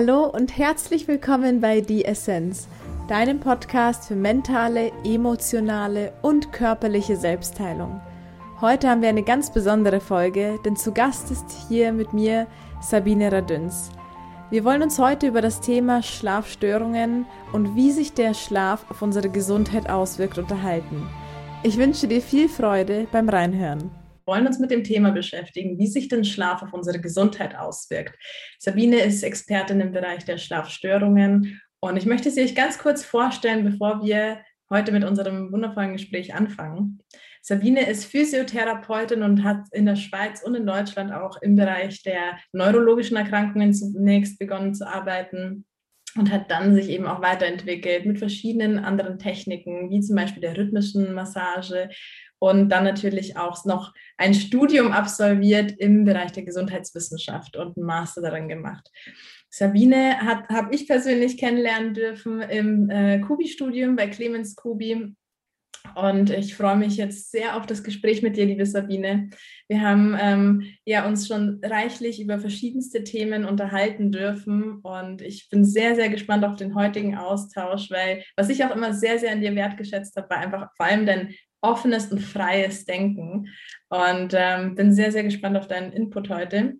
Hallo und herzlich willkommen bei Die Essenz, deinem Podcast für mentale, emotionale und körperliche Selbstheilung. Heute haben wir eine ganz besondere Folge, denn zu Gast ist hier mit mir Sabine Radüns. Wir wollen uns heute über das Thema Schlafstörungen und wie sich der Schlaf auf unsere Gesundheit auswirkt unterhalten. Ich wünsche dir viel Freude beim Reinhören wollen uns mit dem Thema beschäftigen, wie sich denn Schlaf auf unsere Gesundheit auswirkt. Sabine ist Expertin im Bereich der Schlafstörungen und ich möchte sie euch ganz kurz vorstellen, bevor wir heute mit unserem wundervollen Gespräch anfangen. Sabine ist Physiotherapeutin und hat in der Schweiz und in Deutschland auch im Bereich der neurologischen Erkrankungen zunächst begonnen zu arbeiten und hat dann sich eben auch weiterentwickelt mit verschiedenen anderen Techniken, wie zum Beispiel der rhythmischen Massage und dann natürlich auch noch ein Studium absolviert im Bereich der Gesundheitswissenschaft und einen Master daran gemacht. Sabine habe ich persönlich kennenlernen dürfen im äh, Kubi-Studium bei Clemens Kubi. Und ich freue mich jetzt sehr auf das Gespräch mit dir, liebe Sabine. Wir haben ähm, ja uns schon reichlich über verschiedenste Themen unterhalten dürfen und ich bin sehr, sehr gespannt auf den heutigen Austausch, weil was ich auch immer sehr, sehr an dir wertgeschätzt habe, war einfach vor allem dein offenes und freies Denken. Und ähm, bin sehr, sehr gespannt auf deinen Input heute.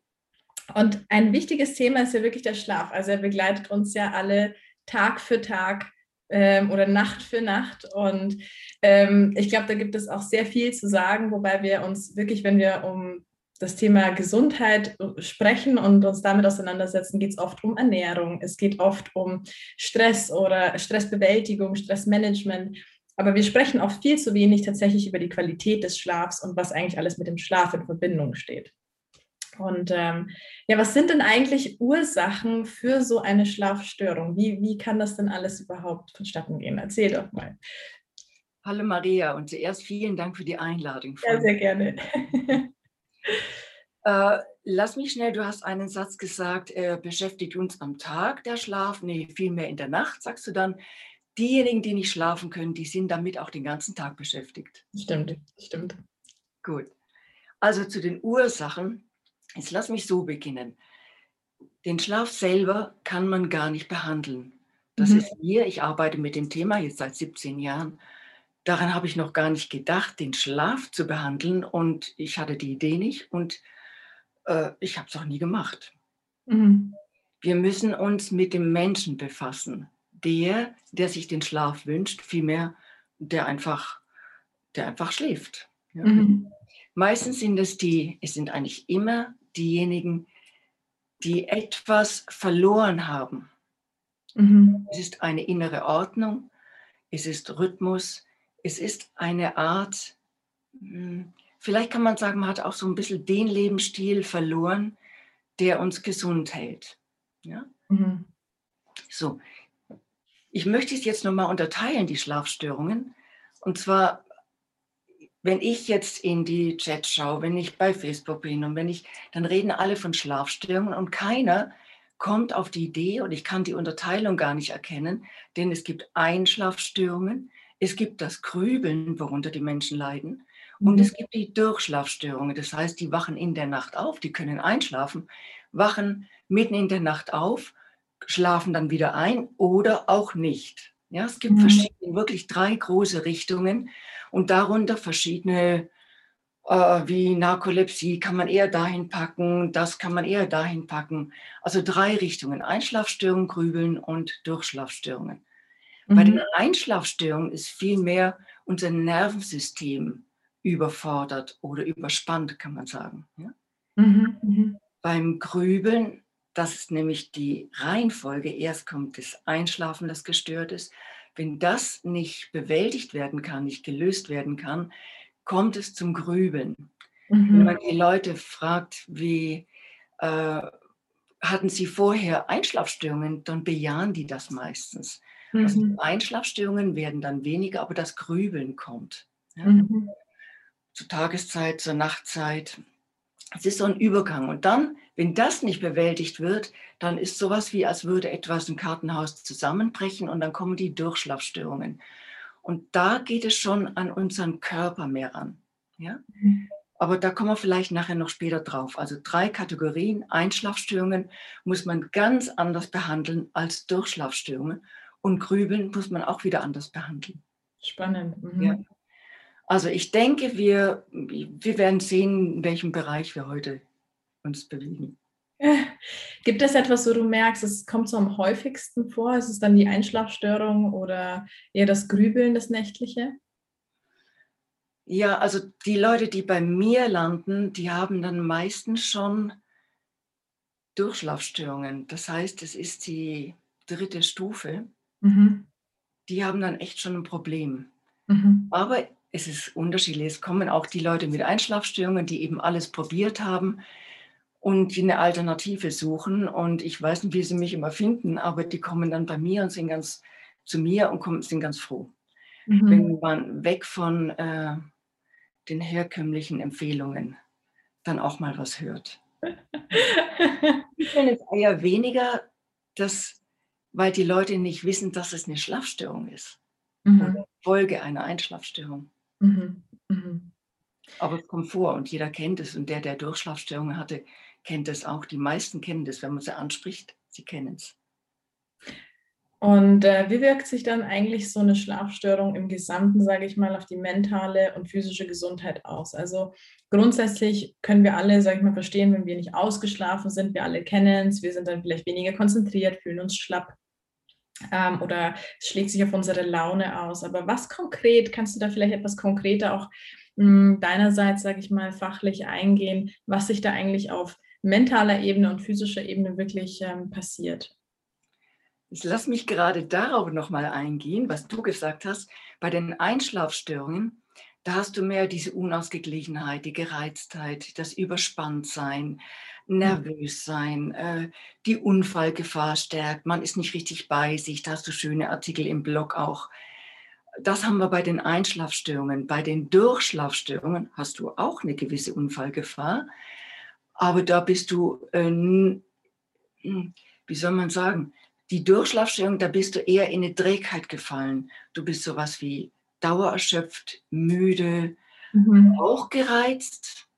Und ein wichtiges Thema ist ja wirklich der Schlaf. Also er begleitet uns ja alle Tag für Tag ähm, oder Nacht für Nacht. Und ähm, ich glaube, da gibt es auch sehr viel zu sagen, wobei wir uns wirklich, wenn wir um das Thema Gesundheit sprechen und uns damit auseinandersetzen, geht es oft um Ernährung, es geht oft um Stress oder Stressbewältigung, Stressmanagement. Aber wir sprechen auch viel zu wenig tatsächlich über die Qualität des Schlafs und was eigentlich alles mit dem Schlaf in Verbindung steht. Und ähm, ja, was sind denn eigentlich Ursachen für so eine Schlafstörung? Wie, wie kann das denn alles überhaupt vonstatten gehen? Erzähl doch mal. Hallo Maria und zuerst vielen Dank für die Einladung. Ja, sehr gerne. äh, lass mich schnell, du hast einen Satz gesagt, äh, beschäftigt uns am Tag der Schlaf, nee, vielmehr in der Nacht, sagst du dann diejenigen, die nicht schlafen können, die sind damit auch den ganzen Tag beschäftigt. Stimmt, stimmt. Gut. Also zu den Ursachen. Jetzt lass mich so beginnen. Den Schlaf selber kann man gar nicht behandeln. Das mhm. ist mir, ich arbeite mit dem Thema jetzt seit 17 Jahren. Daran habe ich noch gar nicht gedacht, den Schlaf zu behandeln. Und ich hatte die Idee nicht und äh, ich habe es auch nie gemacht. Mhm. Wir müssen uns mit dem Menschen befassen der, der sich den Schlaf wünscht, vielmehr der einfach, der einfach schläft. Ja. Mhm. Meistens sind es die, es sind eigentlich immer diejenigen, die etwas verloren haben. Mhm. Es ist eine innere Ordnung, es ist Rhythmus, es ist eine Art, hm, vielleicht kann man sagen, man hat auch so ein bisschen den Lebensstil verloren, der uns gesund hält. Ja? Mhm. So, ich möchte es jetzt nochmal unterteilen, die Schlafstörungen. Und zwar, wenn ich jetzt in die Chats schaue, wenn ich bei Facebook bin und wenn ich, dann reden alle von Schlafstörungen und keiner kommt auf die Idee und ich kann die Unterteilung gar nicht erkennen, denn es gibt Einschlafstörungen, es gibt das Grübeln, worunter die Menschen leiden, und mhm. es gibt die Durchschlafstörungen. Das heißt, die wachen in der Nacht auf, die können einschlafen, wachen mitten in der Nacht auf schlafen dann wieder ein oder auch nicht. Ja, es gibt mhm. verschiedene, wirklich drei große Richtungen und darunter verschiedene, äh, wie Narkolepsie kann man eher dahin packen, das kann man eher dahin packen. Also drei Richtungen, Einschlafstörungen, Grübeln und Durchschlafstörungen. Mhm. Bei den. Einschlafstörungen ist vielmehr unser Nervensystem überfordert oder überspannt, kann man sagen. Ja? Mhm. mhm. Beim Grübeln das ist nämlich die Reihenfolge. Erst kommt das Einschlafen, das gestört ist. Wenn das nicht bewältigt werden kann, nicht gelöst werden kann, kommt es zum Grübeln. Mhm. Wenn man die Leute fragt, wie äh, hatten sie vorher Einschlafstörungen, dann bejahen die das meistens. Also mhm. Also Einschlafstörungen werden dann weniger, aber das Grübeln kommt. Ja? Mhm. Zur Tageszeit, zur Nachtzeit. Es ist so ein Übergang. Und dann, wenn das nicht bewältigt wird, dann ist sowas wie, als würde etwas im Kartenhaus zusammenbrechen und dann kommen die Durchschlafstörungen. Und da geht es schon an unseren Körper mehr an. Ja? Aber da kommen wir vielleicht nachher noch später drauf. Also drei Kategorien. Einschlafstörungen muss man ganz anders behandeln als Durchschlafstörungen. Und Grübeln muss man auch wieder anders behandeln. Spannend. Mhm. Ja. Also ich denke, wir, wir werden sehen, in welchem Bereich wir heute uns bewegen. Gibt es etwas, wo du merkst, es kommt so am häufigsten vor? Ist es dann die Einschlafstörung oder eher das Grübeln, das Nächtliche? Ja, also die Leute, die bei mir landen, die haben dann meistens schon Durchschlafstörungen. Das heißt, es ist die dritte Stufe. Mhm. Die haben dann echt schon ein Problem. Mhm. Aber es ist unterschiedlich. Es kommen auch die Leute mit Einschlafstörungen, die eben alles probiert haben und die eine Alternative suchen. Und ich weiß nicht, wie sie mich immer finden, aber die kommen dann bei mir und sind ganz zu mir und kommen, sind ganz froh. Mhm. Wenn man weg von äh, den herkömmlichen Empfehlungen dann auch mal was hört. ich finde es eher weniger, dass, weil die Leute nicht wissen, dass es eine Schlafstörung ist. Mhm. Folge einer Einschlafstörung. Mhm. Mhm. Aber es kommt vor und jeder kennt es. Und der, der Durchschlafstörungen hatte, kennt es auch. Die meisten kennen das, wenn man sie anspricht. Sie kennen es. Und äh, wie wirkt sich dann eigentlich so eine Schlafstörung im Gesamten, sage ich mal, auf die mentale und physische Gesundheit aus? Also grundsätzlich können wir alle, sage ich mal, verstehen, wenn wir nicht ausgeschlafen sind, wir alle kennen es, wir sind dann vielleicht weniger konzentriert, fühlen uns schlapp ähm, oder es schlägt sich auf unsere Laune aus. Aber was konkret, kannst du da vielleicht etwas konkreter auch mh, hm, deinerseits, sage ich mal, fachlich eingehen, was sich da eigentlich auf mentaler Ebene und physischer Ebene wirklich ähm, passiert? Ich lass mich gerade darauf nochmal eingehen, was du gesagt hast. Bei den Einschlafstörungen, da hast du mehr diese Unausgeglichenheit, die Gereiztheit, das Überspanntsein, nervös sein, äh, die Unfallgefahr stärkt, man ist nicht richtig bei sich, da hast du schöne Artikel im Blog auch. Das haben wir bei den Einschlafstörungen. Bei den Durchschlafstörungen hast du auch eine gewisse Unfallgefahr, aber da bist du, äh, hm, wie soll man sagen, die Durchschlafstörung, da bist du eher in eine Trägheit gefallen. Du bist sowas wie dauererschöpft, müde, mhm. auch gereizt,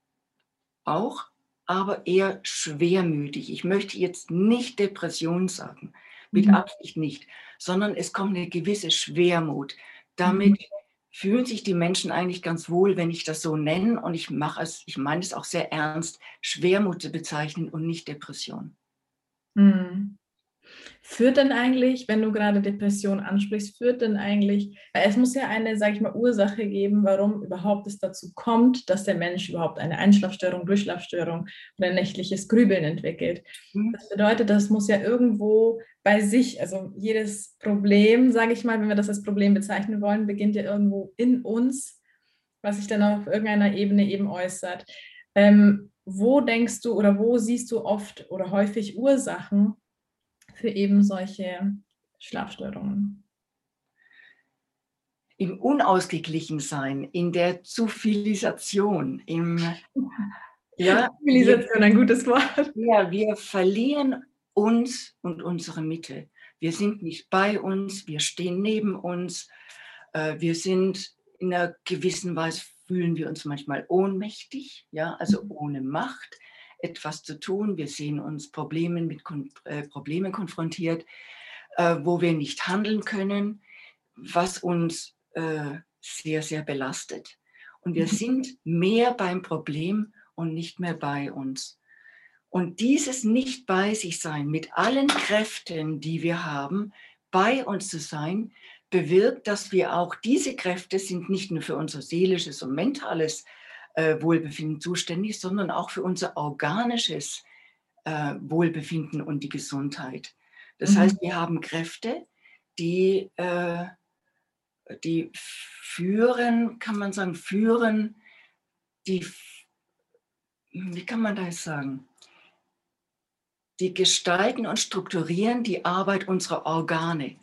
auch, aber eher schwermütig. Ich möchte jetzt nicht Depression sagen, mit mhm. Absicht nicht, sondern es kommt eine gewisse Schwermut. Damit mhm. fühlen sich die Menschen eigentlich ganz wohl, wenn ich das so nenne und ich mache es, ich meine es auch sehr ernst, Schwermut zu bezeichnen und nicht Depression. Mhm. Führt denn eigentlich, wenn du gerade Depression ansprichst, führt denn eigentlich, es muss ja eine, sage ich mal, Ursache geben, warum überhaupt es dazu kommt, dass der Mensch überhaupt eine Einschlafstörung, Durchschlafstörung oder nächtliches Grübeln entwickelt. Mhm. Das bedeutet, das muss ja irgendwo bei sich, also jedes Problem, sage ich mal, wenn wir das als Problem bezeichnen wollen, beginnt ja irgendwo in uns, was sich dann auf irgendeiner Ebene eben äußert. Ähm, wo denkst du oder wo siehst du oft oder häufig Ursachen, für eben solche Schlafstörungen? Im Unausgeglichensein, in der Zufilisation, im ja, Zivilisation, ein gutes Wort. Ja, wir verlieren uns und unsere Mitte. Wir sind nicht bei uns, wir stehen neben uns, äh, wir sind in einer gewissen Weise, fühlen wir uns manchmal ohnmächtig, ja, also mhm. ohne Macht etwas zu tun. Wir sehen uns Problemen mit äh, Problemen konfrontiert, äh, wo wir nicht handeln können, was uns äh, sehr, sehr belastet. Und wir mhm. sind mehr beim Problem und nicht mehr bei uns. Und dieses nicht bei sich sein, mit allen Kräften, die wir haben, bei uns zu sein, bewirkt, dass wir auch diese Kräfte sind nicht nur für unser seelisches und mentales äh, Wohlbefinden zuständig, sondern auch für unser organisches äh, Wohlbefinden und die Gesundheit. Das mhm. heißt, wir haben Kräfte, die, äh, die führen, kann man sagen, führen, die, wie kann man das sagen? Die gestalten und strukturieren die Arbeit unserer Organe,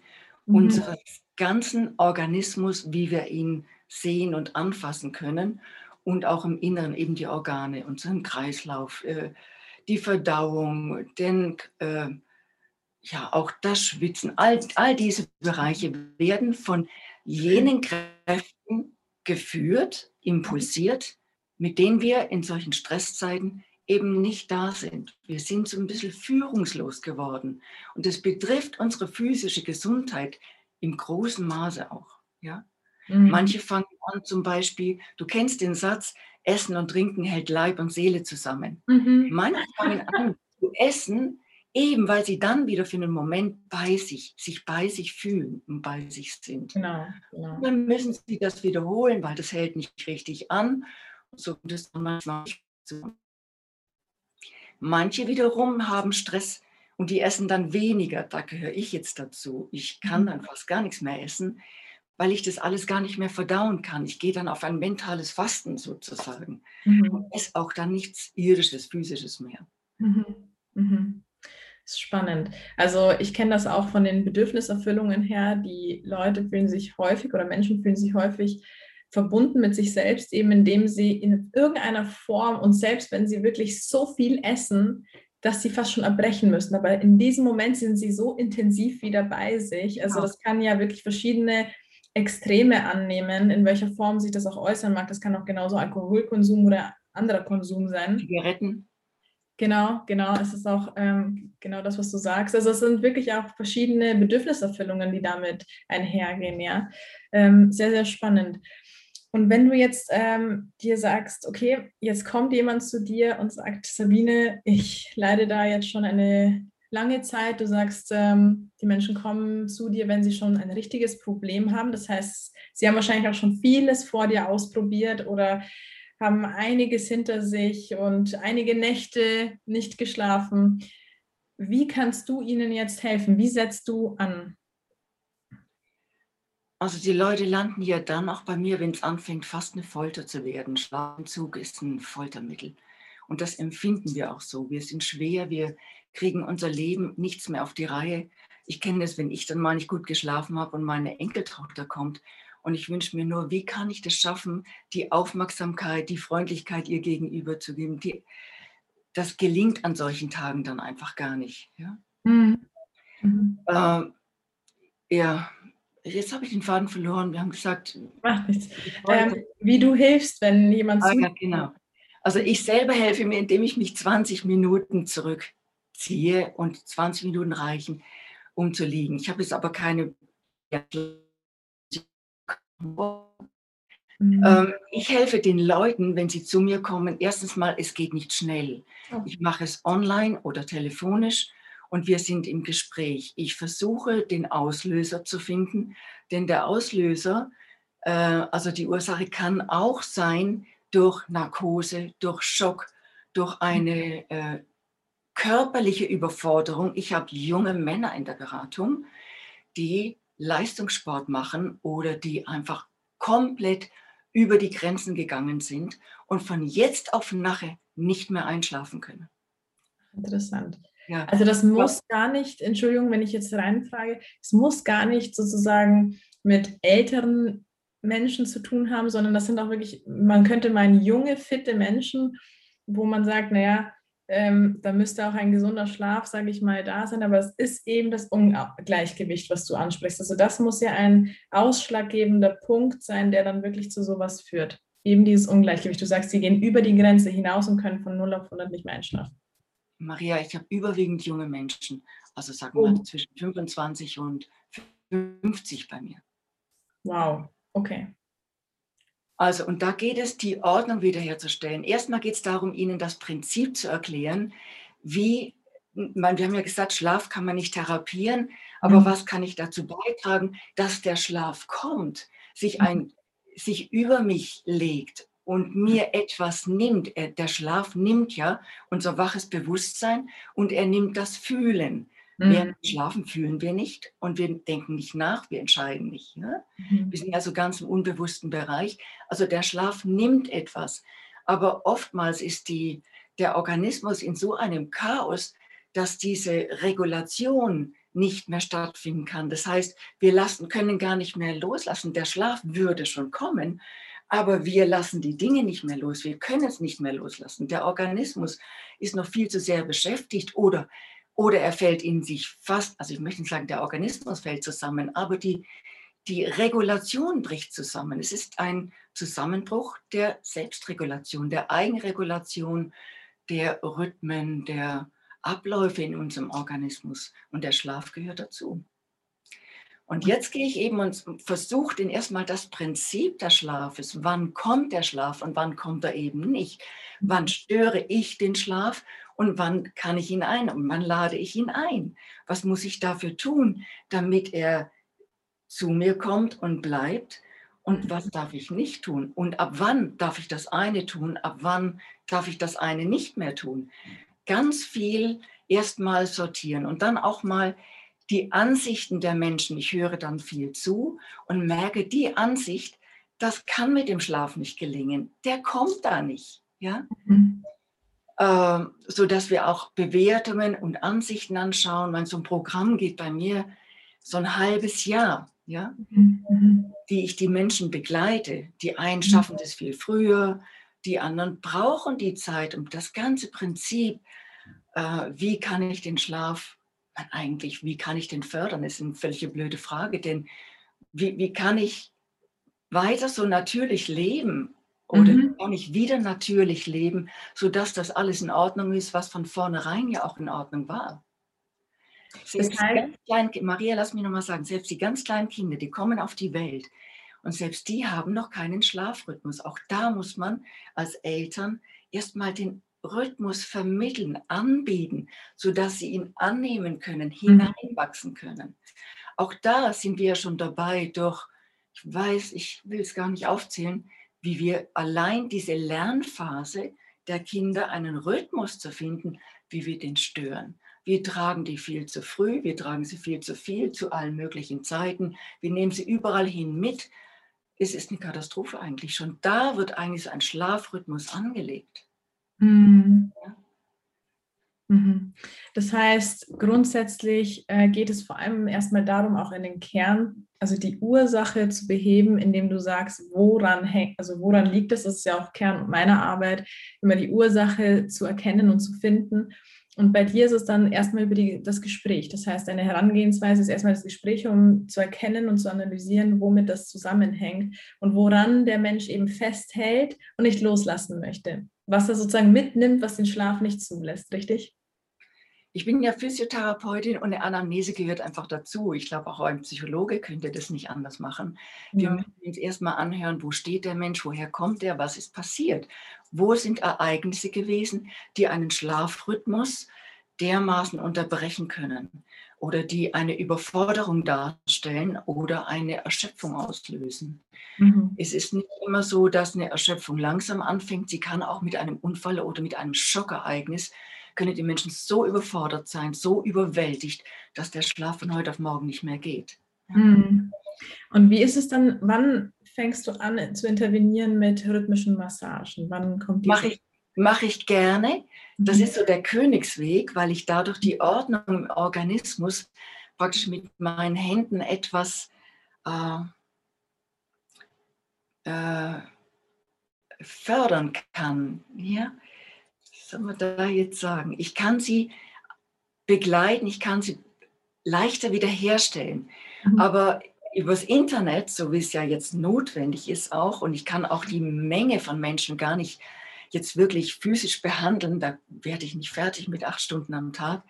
mhm. unseres ganzen Organismus, wie wir ihn sehen und anfassen können und auch im Inneren eben die Organe, unseren Kreislauf, äh, die Verdauung, den, äh, ja, auch das Schwitzen, all, all diese Bereiche werden von jenen Kräften geführt, impulsiert, mit denen wir in solchen Stresszeiten eben nicht da sind. Wir sind so ein bisschen führungslos geworden. Und das betrifft unsere physische Gesundheit im großen Maße auch. Ja? Mhm. Manche fangen an zum Beispiel, du kennst den Satz, Essen und Trinken hält Leib und Seele zusammen. Mhm. Manche fangen an zu essen, eben weil sie dann wieder für einen Moment bei sich, sich bei sich fühlen und bei sich sind. Genau, genau. Dann müssen sie das wiederholen, weil das hält nicht richtig an. So das manchmal Manche wiederum haben Stress und die essen dann weniger. Da gehöre ich jetzt dazu. Ich kann mhm. dann fast gar nichts mehr essen, weil ich das alles gar nicht mehr verdauen kann. Ich gehe dann auf ein mentales Fasten sozusagen mhm. und esse auch dann nichts irdisches, physisches mehr. Mhm. Mhm. Das ist spannend. Also ich kenne das auch von den Bedürfniserfüllungen her. Die Leute fühlen sich häufig oder Menschen fühlen sich häufig verbunden mit sich selbst, eben indem sie in irgendeiner Form und selbst wenn sie wirklich so viel essen, dass sie fast schon erbrechen müssen. Aber in diesem Moment sind sie so intensiv wieder bei sich. Also das kann ja wirklich verschiedene Extreme annehmen, in welcher Form sich das auch äußern mag. Das kann auch genauso Alkoholkonsum oder anderer Konsum sein. Zigaretten. Genau, genau. Es ist auch ähm, genau das, was du sagst. Also es sind wirklich auch verschiedene Bedürfniserfüllungen, die damit einhergehen. Ja, ähm, sehr, sehr spannend. Und wenn du jetzt ähm, dir sagst, okay, jetzt kommt jemand zu dir und sagt, Sabine, ich leide da jetzt schon eine lange Zeit. Du sagst, ähm, die Menschen kommen zu dir, wenn sie schon ein richtiges Problem haben. Das heißt, sie haben wahrscheinlich auch schon vieles vor dir ausprobiert oder haben einiges hinter sich und einige Nächte nicht geschlafen. Wie kannst du ihnen jetzt helfen? Wie setzt du an? Also die Leute landen ja dann auch bei mir, wenn es anfängt, fast eine Folter zu werden. Schlafentzug ist ein Foltermittel. Und das empfinden wir auch so. Wir sind schwer, wir kriegen unser Leben nichts mehr auf die Reihe. Ich kenne das, wenn ich dann mal nicht gut geschlafen habe und meine Enkeltochter kommt. Und ich wünsche mir nur, wie kann ich das schaffen, die Aufmerksamkeit, die Freundlichkeit ihr gegenüber zu geben. Die, das gelingt an solchen Tagen dann einfach gar nicht. Ja, mhm. Mhm. Äh, ja Jetzt habe ich den Faden verloren. Wir haben gesagt, Macht nichts. Ähm, wie du hilfst, wenn jemand ah, ja, genau. Also ich selber helfe mir, indem ich mich 20 Minuten zurückziehe und 20 Minuten reichen, um zu liegen. Ich habe jetzt aber keine. Mhm. Ähm, ich helfe den Leuten, wenn sie zu mir kommen. Erstens mal, es geht nicht schnell. Ich mache es online oder telefonisch und wir sind im Gespräch. Ich versuche, den Auslöser zu finden, denn der Auslöser, äh, also die Ursache kann auch sein durch Narkose, durch Schock, durch eine äh, körperliche Überforderung. Ich habe junge Männer in der Beratung, die Leistungssport machen oder die einfach komplett über die Grenzen gegangen sind und von jetzt auf nachher nicht mehr einschlafen können. Interessant. Ja. Also das muss gar nicht, Entschuldigung, wenn ich jetzt reinfrage, es muss gar nicht sozusagen mit älteren Menschen zu tun haben, sondern das sind auch wirklich, man könnte meinen, junge, fitte Menschen, wo man sagt, naja, ähm, da müsste auch ein gesunder Schlaf, sage ich mal, da sein, aber es ist eben das Ungleichgewicht, was du ansprichst. Also das muss ja ein ausschlaggebender Punkt sein, der dann wirklich zu sowas führt. Eben dieses Ungleichgewicht. Du sagst, sie gehen über die Grenze hinaus und können von 0 auf 100 nicht mehr einschlafen. Maria, ich habe überwiegend junge Menschen, also sagen wir oh. zwischen 25 und 50 bei mir. Wow, okay. Also, und da geht es, die Ordnung wiederherzustellen. Erstmal geht es darum, Ihnen das Prinzip zu erklären, wie, man, wir haben ja gesagt, Schlaf kann man nicht therapieren, aber mhm. was kann ich dazu beitragen, dass der Schlaf kommt, sich, ein, mhm. sich über mich legt und mir etwas nimmt. Der Schlaf nimmt ja unser waches Bewusstsein und er nimmt das Fühlen. Mhm. Während wir schlafen fühlen wir nicht und wir denken nicht nach, wir entscheiden nicht. Ne? Mhm. Wir sind also ganz im unbewussten Bereich. Also der Schlaf nimmt etwas. Aber oftmals ist die, der Organismus in so einem Chaos, dass diese Regulation nicht mehr stattfinden kann. Das heißt, wir lassen, können gar nicht mehr loslassen. Der Schlaf würde schon kommen, aber wir lassen die Dinge nicht mehr los. Wir können es nicht mehr loslassen. Der Organismus ist noch viel zu sehr beschäftigt oder, oder er fällt in sich fast, also ich möchte nicht sagen, der Organismus fällt zusammen, aber die, die Regulation bricht zusammen. Es ist ein Zusammenbruch der Selbstregulation, der Eigenregulation, der Rhythmen, der Abläufe in unserem Organismus. Und der Schlaf gehört dazu. Und jetzt gehe ich eben und versuche den erstmal das Prinzip des Schlafes. Wann kommt der Schlaf und wann kommt er eben nicht? Wann störe ich den Schlaf und wann kann ich ihn ein und wann lade ich ihn ein? Was muss ich dafür tun, damit er zu mir kommt und bleibt? Und was darf ich nicht tun? Und ab wann darf ich das eine tun? Ab wann darf ich das eine nicht mehr tun? Ganz viel erstmal sortieren und dann auch mal die Ansichten der Menschen. Ich höre dann viel zu und merke, die Ansicht, das kann mit dem Schlaf nicht gelingen. Der kommt da nicht. Ja? Mhm. Äh, so dass wir auch Bewertungen und Ansichten anschauen. Wenn so ein Programm geht bei mir so ein halbes Jahr, ja, mhm. die ich die Menschen begleite. Die einen mhm. schaffen das viel früher, die anderen brauchen die Zeit. Und das ganze Prinzip, äh, wie kann ich den Schlaf eigentlich, wie kann ich den fördern? Ist eine völlig blöde Frage, denn wie, wie kann ich weiter so natürlich leben? Oder mhm. kann ich wieder natürlich leben, sodass das alles in Ordnung ist, was von vornherein ja auch in Ordnung war? Selbst heißt, kleinen, Maria, lass mich nochmal sagen, selbst die ganz kleinen Kinder, die kommen auf die Welt und selbst die haben noch keinen Schlafrhythmus. Auch da muss man als Eltern erstmal den Rhythmus vermitteln, anbieten, sodass sie ihn annehmen können, mhm. hineinwachsen können. Auch da sind wir schon dabei, durch, ich weiß, ich will es gar nicht aufzählen, wie wir allein diese Lernphase der Kinder einen Rhythmus zu finden, wie wir den stören. Wir tragen die viel zu früh, wir tragen sie viel zu viel zu allen möglichen Zeiten, wir nehmen sie überall hin mit. Es ist eine Katastrophe eigentlich. Schon da wird eigentlich so ein Schlafrhythmus angelegt. Mhm. Mhm. Das heißt, grundsätzlich äh, geht es vor allem erstmal darum, auch in den Kern, also die Ursache zu beheben, indem du sagst, woran hängt, also woran liegt es? Das ist ja auch Kern meiner Arbeit, immer die Ursache zu erkennen und zu finden. Und bei dir ist es dann erstmal über die, das Gespräch. Das heißt, deine Herangehensweise ist erstmal das Gespräch, um zu erkennen und zu analysieren, womit das zusammenhängt und woran der Mensch eben festhält und nicht loslassen möchte was er sozusagen mitnimmt, was den Schlaf nicht zulässt, richtig? Ich bin ja Physiotherapeutin und eine Anamnese gehört einfach dazu. Ich glaube, auch ein Psychologe könnte das nicht anders machen. Wir ja. müssen uns erstmal anhören, wo steht der Mensch, woher kommt er, was ist passiert, wo sind Ereignisse gewesen, die einen Schlafrhythmus dermaßen unterbrechen können oder die eine Überforderung darstellen oder eine Erschöpfung auslösen. Mhm. Es ist nicht immer so, dass eine Erschöpfung langsam anfängt. Sie kann auch mit einem Unfall oder mit einem Schockereignis, können die Menschen so überfordert sein, so überwältigt, dass der Schlaf von heute auf morgen nicht mehr geht. Mhm. Und wie ist es dann, wann fängst du an zu intervenieren mit rhythmischen Massagen? Wann kommt die? Mache ich, mach ich gerne. Das ist so der Königsweg, weil ich dadurch die Ordnung im Organismus praktisch mit meinen Händen etwas äh, äh, fördern kann. Ja? Was soll man da jetzt sagen? Ich kann sie begleiten, ich kann sie leichter wiederherstellen. Mhm. Aber übers Internet, so wie es ja jetzt notwendig ist auch, und ich kann auch die Menge von Menschen gar nicht jetzt wirklich physisch behandeln, da werde ich nicht fertig mit acht Stunden am Tag,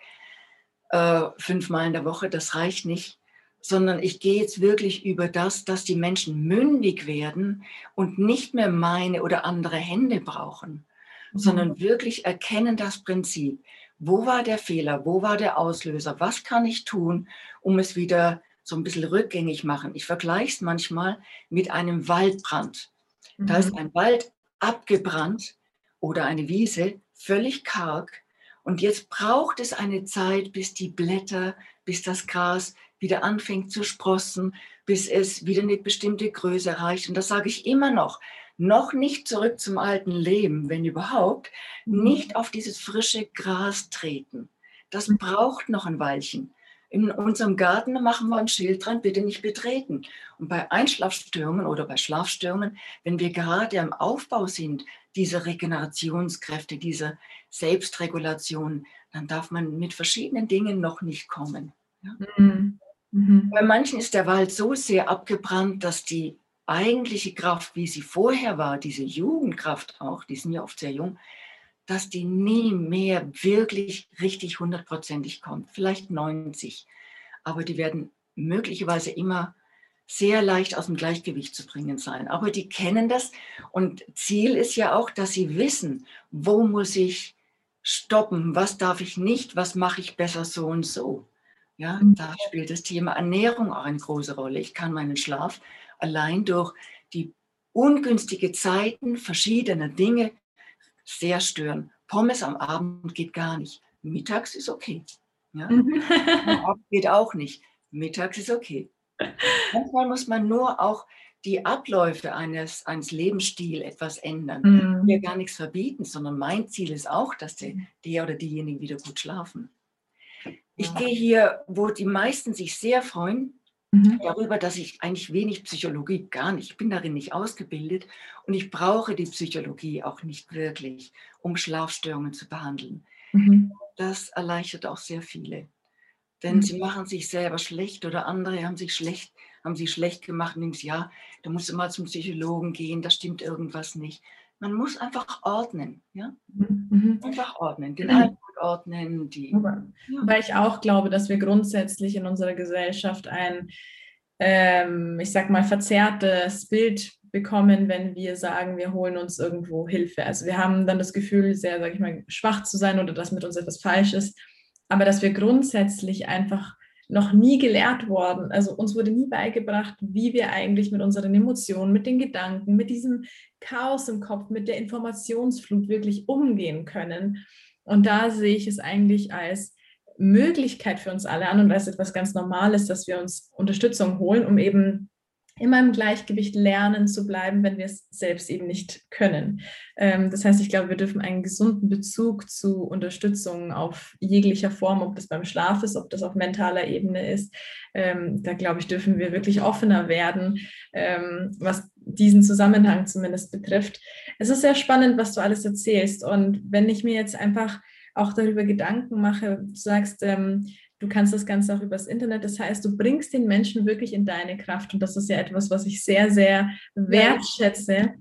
äh, fünfmal in der Woche, das reicht nicht, sondern ich gehe jetzt wirklich über das, dass die Menschen mündig werden und nicht mehr meine oder andere Hände brauchen, mhm. sondern wirklich erkennen das Prinzip. Wo war der Fehler? Wo war der Auslöser? Was kann ich tun, um es wieder so ein bisschen rückgängig machen? Ich vergleiche es manchmal mit einem Waldbrand. Mhm. Da ist mhm. ein Wald abgebrannt oder eine Wiese völlig karg. Und jetzt braucht es eine Zeit, bis die Blätter, bis das Gras wieder anfängt zu sprossen, bis es wieder eine bestimmte Größe erreicht. Und das sage ich immer noch. Noch nicht zurück zum alten Leben, wenn überhaupt. Nicht auf dieses frische Gras treten. Das braucht noch ein Weilchen. In unserem Garten machen wir ein Schild dran, bitte nicht betreten. Und bei Einschlafstörungen oder bei Schlafstörungen, wenn wir gerade im Aufbau sind, diese Regenerationskräfte, diese Selbstregulation, dann darf man mit verschiedenen Dingen noch nicht kommen. Ja? Mhm. Mhm. Bei manchen ist der Wald so sehr abgebrannt, dass die eigentliche Kraft, wie sie vorher war, diese Jugendkraft auch, die sind ja oft sehr jung, dass die nie mehr wirklich richtig hundertprozentig kommt. Vielleicht 90. Aber die werden möglicherweise immer sehr leicht aus dem Gleichgewicht zu bringen sein. Aber die kennen das und Ziel ist ja auch, dass sie wissen, wo muss ich stoppen, was darf ich nicht, was mache ich besser so und so. Ja, mhm. da spielt das Thema Ernährung auch eine große Rolle. Ich kann meinen Schlaf allein durch die ungünstige Zeiten verschiedener Dinge sehr stören. Pommes am Abend geht gar nicht. Mittags ist okay. Ja? Mhm. geht auch nicht. Mittags ist okay. Manchmal muss man nur auch die Abläufe eines, eines Lebensstils etwas ändern. Mhm. Mir gar nichts verbieten, sondern mein Ziel ist auch, dass der, der oder diejenigen wieder gut schlafen. Ich gehe hier, wo die meisten sich sehr freuen, mhm. darüber, dass ich eigentlich wenig Psychologie, gar nicht, ich bin darin nicht ausgebildet und ich brauche die Psychologie auch nicht wirklich, um Schlafstörungen zu behandeln. Mhm. Das erleichtert auch sehr viele. Denn mhm. sie machen sich selber schlecht oder andere haben sich schlecht, haben sie schlecht gemacht und denken, ja, da musst du mal zum Psychologen gehen, da stimmt irgendwas nicht. Man muss einfach ordnen, ja? Mhm. mhm. Einfach ordnen, den Alltag ordnen, die. Ja. Weil ich auch glaube, dass wir grundsätzlich in unserer Gesellschaft ein, ähm, ich sag mal, verzerrtes Bild bekommen, wenn wir sagen, wir holen uns irgendwo Hilfe. Also wir haben dann das Gefühl, sehr, sag ich mal, schwach zu sein oder dass mit uns etwas falsch ist. Aber dass wir grundsätzlich einfach noch nie gelehrt worden. Also uns wurde nie beigebracht, wie wir eigentlich mit unseren Emotionen, mit den Gedanken, mit diesem Chaos im Kopf, mit der Informationsflut wirklich umgehen können. Und da sehe ich es eigentlich als Möglichkeit für uns alle an und als etwas ganz Normales, dass wir uns Unterstützung holen, um eben immer im Gleichgewicht lernen zu bleiben, wenn wir es selbst eben nicht können. Ähm, das heißt, ich glaube, wir dürfen einen gesunden Bezug zu Unterstützung auf jeglicher Form, ob das beim Schlaf ist, ob das auf mentaler Ebene ist. Ähm, da glaube ich, dürfen wir wirklich offener werden, ähm, was diesen Zusammenhang zumindest betrifft. Es ist sehr spannend, was du alles erzählst. Und wenn ich mir jetzt einfach auch darüber Gedanken mache, du sagst, ähm, Du kannst das Ganze auch übers Internet. Das heißt, du bringst den Menschen wirklich in deine Kraft. Und das ist ja etwas, was ich sehr, sehr wertschätze.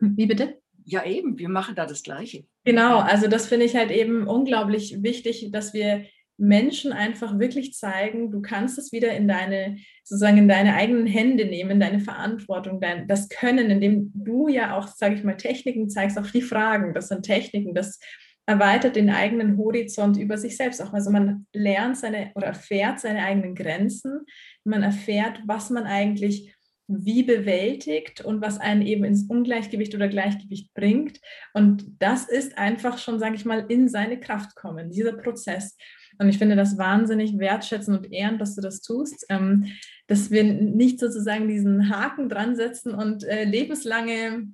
Wie bitte? Ja, eben. Wir machen da das Gleiche. Genau. Also, das finde ich halt eben unglaublich wichtig, dass wir Menschen einfach wirklich zeigen, du kannst es wieder in deine, sozusagen in deine eigenen Hände nehmen, deine Verantwortung, dein, das Können, indem du ja auch, sage ich mal, Techniken zeigst, auch die Fragen, das sind Techniken, das erweitert den eigenen Horizont über sich selbst auch. Also man lernt seine oder erfährt seine eigenen Grenzen, man erfährt, was man eigentlich wie bewältigt und was einen eben ins Ungleichgewicht oder Gleichgewicht bringt. Und das ist einfach schon, sage ich mal, in seine Kraft kommen, dieser Prozess. Und ich finde das wahnsinnig wertschätzen und ehren, dass du das tust, ähm, dass wir nicht sozusagen diesen Haken dran setzen und äh, lebenslange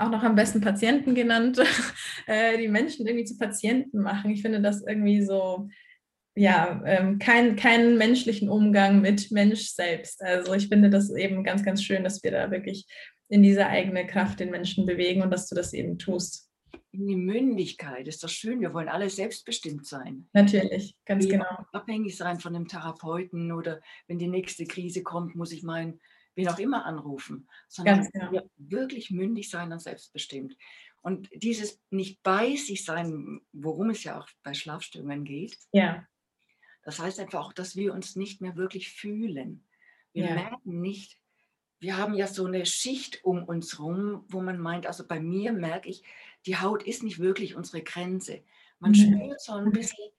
auch noch am besten Patienten genannt, äh, die Menschen irgendwie zu Patienten machen. Ich finde das irgendwie so, ja, ähm, kein, keinen menschlichen Umgang mit Mensch selbst. Also ich finde das eben ganz, ganz schön, dass wir da wirklich in diese eigene Kraft den Menschen bewegen und dass du das eben tust. In die Mündigkeit ist das schön. Wir wollen alle selbstbestimmt sein. Natürlich, ganz wir genau. Abhängig sein von einem Therapeuten oder wenn die nächste Krise kommt, muss ich meinen wen auch immer anrufen, sondern genau. wirklich mündig sein und selbstbestimmt. Und dieses nicht bei sich sein, worum es ja auch bei Schlafstörungen geht, ja. das heißt einfach auch, dass wir uns nicht mehr wirklich fühlen. Wir ja. merken nicht, wir haben ja so eine Schicht um uns rum, wo man meint, also bei mir merke ich, die Haut ist nicht wirklich unsere Grenze. Man mhm. spürt so ein bisschen,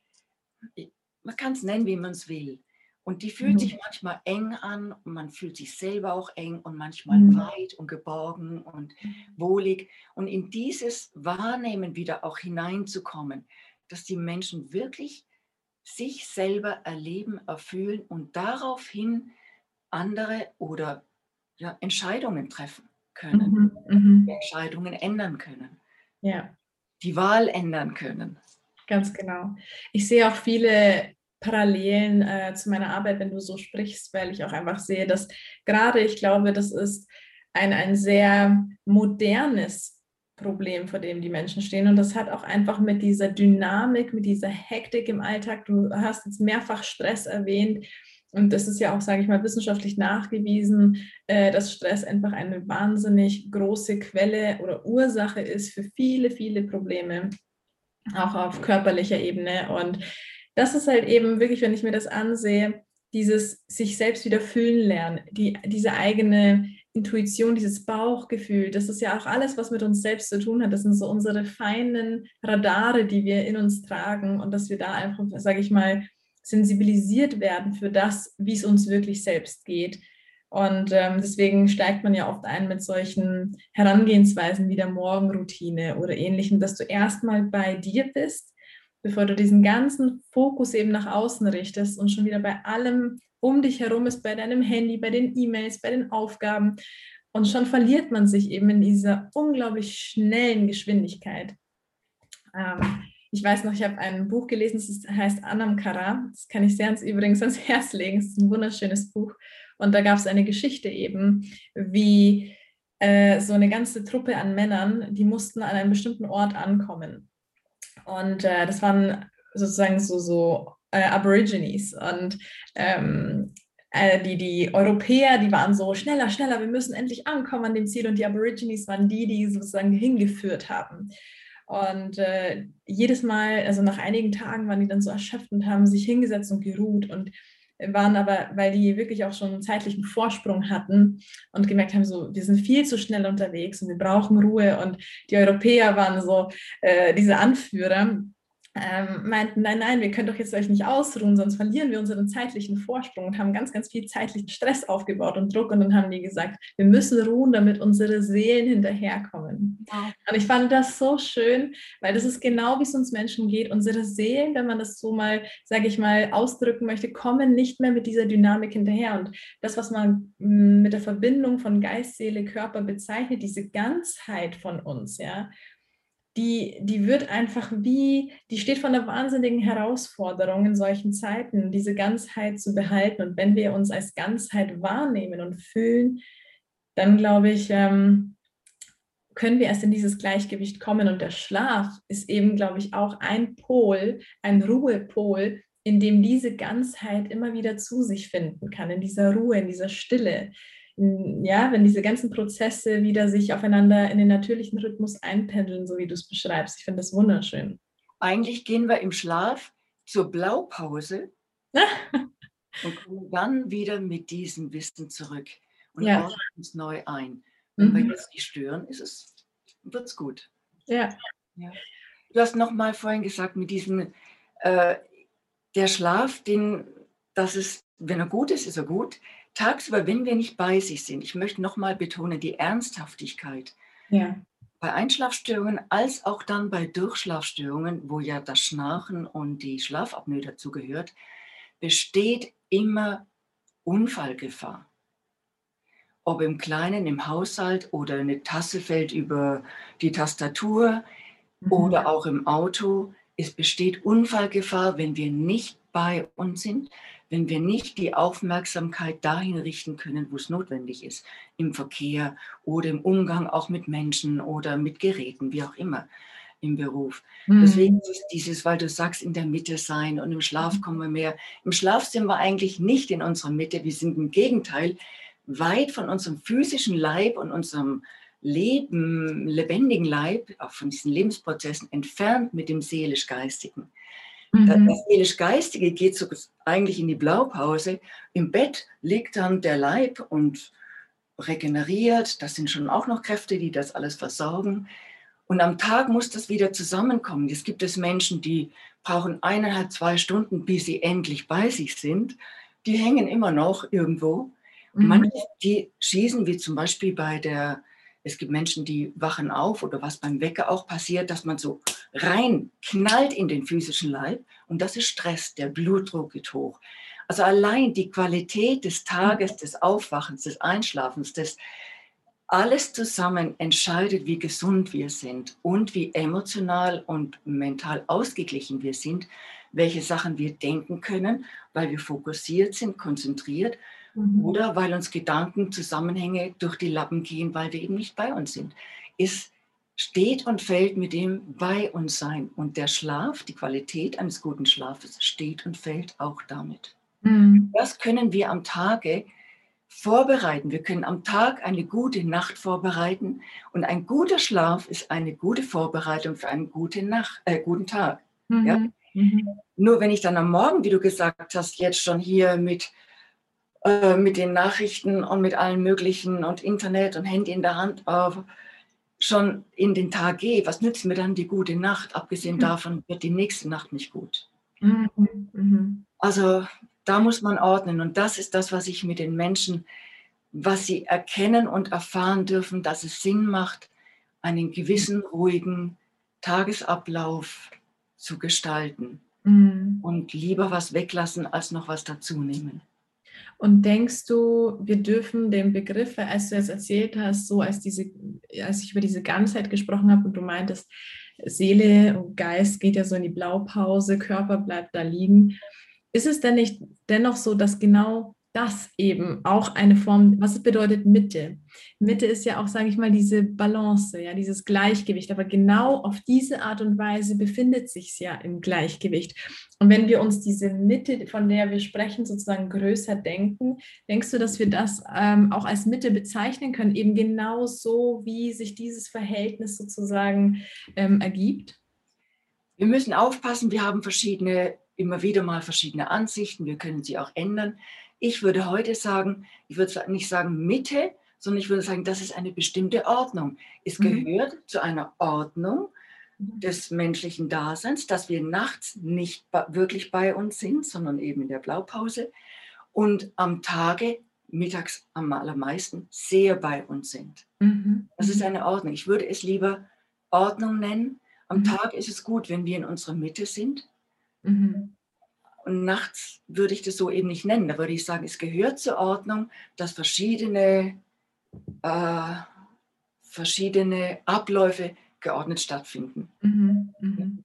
man kann es nennen, wie man es will. Und die fühlt mhm. sich manchmal eng an und man fühlt sich selber auch eng und manchmal mhm. weit und geborgen und mhm. wohlig. Und in dieses Wahrnehmen wieder auch hineinzukommen, dass die Menschen wirklich sich selber erleben, erfüllen und daraufhin andere oder ja, Entscheidungen treffen können, mhm. mhm. Entscheidungen ändern können, ja. die Wahl ändern können. Ganz genau. Ich sehe auch viele Parallelen äh, zu meiner Arbeit, wenn du so sprichst, weil ich auch einfach sehe, dass gerade, ich glaube, das ist ein, ein sehr modernes Problem, vor dem die Menschen stehen. Und das hat auch einfach mit dieser Dynamik, mit dieser Hektik im Alltag, du hast jetzt mehrfach Stress erwähnt, Und das ist ja auch, sage ich mal, wissenschaftlich nachgewiesen, äh, dass Stress einfach eine wahnsinnig große Quelle oder Ursache ist für viele, viele Probleme, auch auf körperlicher Ebene. Und das ist halt eben wirklich, wenn ich mir das ansehe, dieses sich selbst wieder fühlen lernen, die, diese eigene Intuition, dieses Bauchgefühl, das ist ja auch alles, was mit uns selbst zu tun hat. Das sind so unsere feinen Radare, die wir in uns tragen und dass wir da einfach, sage ich mal, sensibilisiert werden für das, wie es uns wirklich selbst geht. Und ähm, deswegen steigt man ja oft ein mit solchen Herangehensweisen wie der Morgenroutine oder ähnlichem, dass du erstmal bei dir bist, bevor du diesen ganzen Fokus eben nach außen richtest und schon wieder bei allem um dich herum ist, bei deinem Handy, bei den E-Mails, bei den Aufgaben. Und schon verliert man sich eben in dieser unglaublich schnellen Geschwindigkeit. Ähm, ich weiß noch, ich habe ein Buch gelesen, das heißt Anam Kara. Das kann ich sehr ans, übrigens ans Herz legen. Es ist ein wunderschönes Buch. Und da gab es eine Geschichte eben, wie äh, so eine ganze Truppe an Männern, die mussten an einem bestimmten Ort ankommen. Und äh, das waren sozusagen so, so äh, Aborigines. Und ähm, äh, die, die Europäer, die waren so schneller, schneller, wir müssen endlich ankommen an dem Ziel. Und die Aborigines waren die, die sozusagen hingeführt haben. Und äh, jedes Mal, also nach einigen Tagen waren die dann so erschöpft und haben sich hingesetzt und geruht und waren aber, weil die wirklich auch schon einen zeitlichen Vorsprung hatten und gemerkt haben, so, wir sind viel zu schnell unterwegs und wir brauchen Ruhe. Und die Europäer waren so äh, diese Anführer ähm, meinten, nein, nein, wir können doch jetzt euch nicht ausruhen, sonst verlieren wir unseren zeitlichen Vorsprung und haben ganz, ganz viel zeitlichen Stress aufgebaut und Druck. Und dann haben die gesagt, wir müssen ruhen, damit unsere Seelen hinterherkommen. Wow. Und ich fand das so schön, weil das ist genau, wie es uns Menschen geht. Unsere Seelen, wenn man das so mal, sage ich mal, ausdrücken möchte, kommen nicht mehr mit dieser Dynamik hinterher. Und das, was man mm, mit der Verbindung von Geist, Seele, Körper bezeichnet, diese Ganzheit von uns, ja, die, die wird einfach wie, die steht vor einer wahnsinnigen Herausforderung in solchen Zeiten, diese Ganzheit zu behalten. Und wenn wir uns als Ganzheit wahrnehmen und fühlen, dann glaube ich, ähm, können wir erst in dieses Gleichgewicht kommen. Und der Schlaf ist eben, glaube ich, auch ein Pol, ein Ruhepol, in dem diese Ganzheit immer wieder zu sich finden kann, in dieser Ruhe, in dieser Stille, ja, wenn diese ganzen Prozesse wieder sich aufeinander in den natürlichen Rhythmus einpendeln, so wie du es beschreibst. Ich finde das wunderschön. Eigentlich gehen wir im Schlaf zur Blaupause und kommen dann wieder mit diesem Wissen zurück und ja. ordnen uns neu ein. Wenn mhm. wir jetzt nicht stören, ist es, wird's gut. Ja. ja. Du hast noch mal vorhin gesagt, mit diesem, äh, der Schlaf, den, das ist, wenn er gut ist, ist er gut tagsüber, wenn wir nicht bei sich sind, ich möchte nochmal betonen, die Ernsthaftigkeit. Ja. Bei Einschlafstörungen als auch dann bei Durchschlafstörungen, wo ja das Schnarchen und die Schlafapnoe dazugehört, besteht immer Unfallgefahr. Ob im Kleinen, im Haushalt oder eine Tasse fällt über die Tastatur mhm. oder auch im Auto. Es besteht Unfallgefahr, wenn wir nicht bei uns sind, wenn wir nicht die Aufmerksamkeit dahin richten können, wo es notwendig ist, im Verkehr oder im Umgang auch mit Menschen oder mit Geräten, wie auch immer im Beruf. Mhm. Deswegen ist dieses, weil du sagst, in der Mitte sein und im Schlaf mhm. kommen wir mehr. Im Schlaf sind wir eigentlich nicht in unserer Mitte, wir sind im Gegenteil weit von unserem physischen Leib und unserem Leben, lebendigen Leib, auch von diesen Lebensprozessen entfernt mit dem seelisch-geistigen. Mhm. Das seelisch-geistige geht so eigentlich in die Blaupause. Im Bett liegt dann der Leib und regeneriert. Das sind schon auch noch Kräfte, die das alles versorgen. Und am Tag muss das wieder zusammenkommen. Es gibt es Menschen, die brauchen eineinhalb, zwei Stunden, bis sie endlich bei sich sind. Die hängen immer noch irgendwo. Mhm. manche, die schießen, wie zum Beispiel bei der es gibt Menschen, die wachen auf oder was beim Wecker auch passiert, dass man so rein knallt in den physischen Leib und das ist Stress, der Blutdruck geht hoch. Also allein die Qualität des Tages, des Aufwachens, des Einschlafens, des alles zusammen entscheidet, wie gesund wir sind und wie emotional und mental ausgeglichen wir sind, welche Sachen wir denken können, weil wir fokussiert sind, konzentriert mhm. oder weil uns Gedanken, Zusammenhänge durch die Lappen gehen, weil wir eben nicht bei uns sind. Es steht und fällt mit dem bei uns sein. Und der Schlaf, die Qualität eines guten Schlafes steht und fällt auch damit. Mhm. Das können wir am Tage vorbereiten. Wir können am Tag eine gute Nacht vorbereiten und ein guter Schlaf ist eine gute Vorbereitung für einen guten, Nacht, äh, guten Tag. Mhm. Ja? Mhm. Nur wenn ich dann am Morgen, wie du gesagt hast, jetzt schon hier mit, äh, mit den Nachrichten und mit allen möglichen und Internet und Handy in der Hand äh, schon in den Tag gehe, was nützt mir dann die gute Nacht? Abgesehen mhm. davon wird die nächste Nacht nicht gut. Mhm. Mhm. Also da muss man ordnen. Und das ist das, was ich mit den Menschen, was sie erkennen und erfahren dürfen, dass es Sinn macht, einen gewissen ruhigen Tagesablauf zu gestalten. Mhm. Und lieber was weglassen, als noch was dazu nehmen. Und denkst du, wir dürfen den Begriff, als du jetzt erzählt hast, so als diese, als ich über diese Ganzheit gesprochen habe und du meintest, Seele und Geist geht ja so in die Blaupause, Körper bleibt da liegen. Ist es denn nicht dennoch so, dass genau das eben auch eine Form, was bedeutet Mitte? Mitte ist ja auch, sage ich mal, diese Balance, ja, dieses Gleichgewicht. Aber genau auf diese Art und Weise befindet sich es ja im Gleichgewicht. Und wenn wir uns diese Mitte, von der wir sprechen, sozusagen größer denken, denkst du, dass wir das ähm, auch als Mitte bezeichnen können, eben genau so, wie sich dieses Verhältnis sozusagen ähm, ergibt? Wir müssen aufpassen, wir haben verschiedene immer wieder mal verschiedene Ansichten, wir können sie auch ändern. Ich würde heute sagen, ich würde nicht sagen Mitte, sondern ich würde sagen, das ist eine bestimmte Ordnung. Es mhm. gehört zu einer Ordnung mhm. des menschlichen Daseins, dass wir nachts nicht wirklich bei uns sind, sondern eben in der Blaupause und am Tage mittags am allermeisten sehr bei uns sind. Mhm. Das ist mhm. eine Ordnung. Ich würde es lieber Ordnung nennen. Am mhm. Tag ist es gut, wenn wir in unserer Mitte sind. Mhm. Und nachts würde ich das so eben nicht nennen. Da würde ich sagen, es gehört zur Ordnung, dass verschiedene, äh, verschiedene Abläufe geordnet stattfinden. Mhm, mhm.